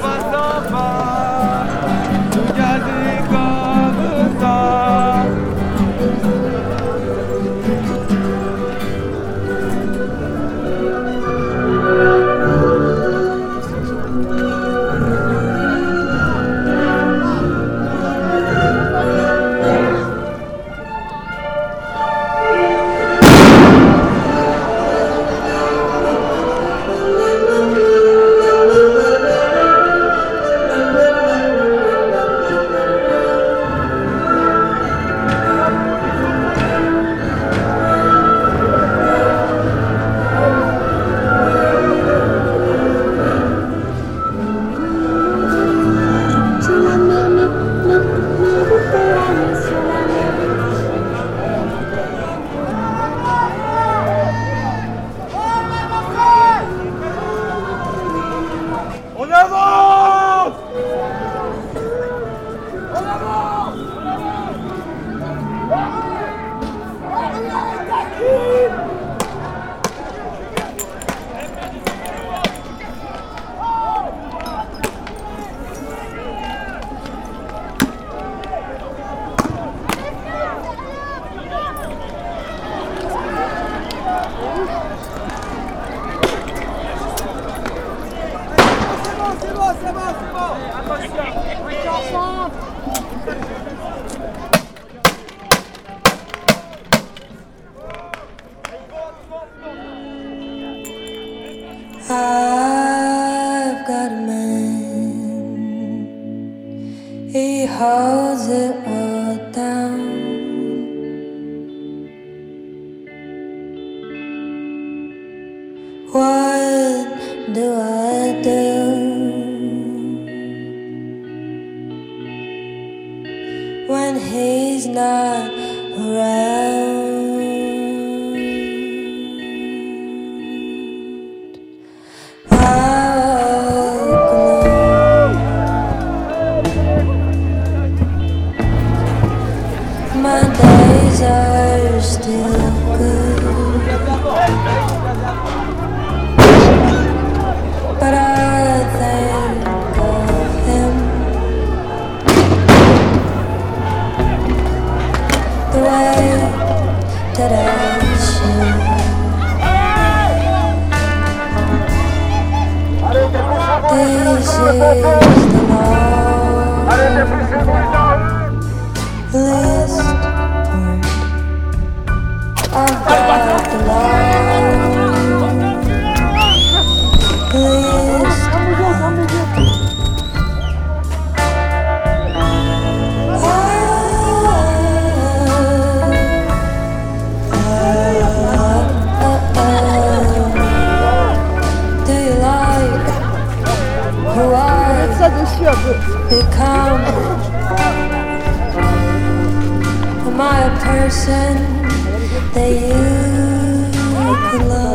Passou! I've got a man. He holds it all down. What do I do? He's not around. Yay. Person that you could love?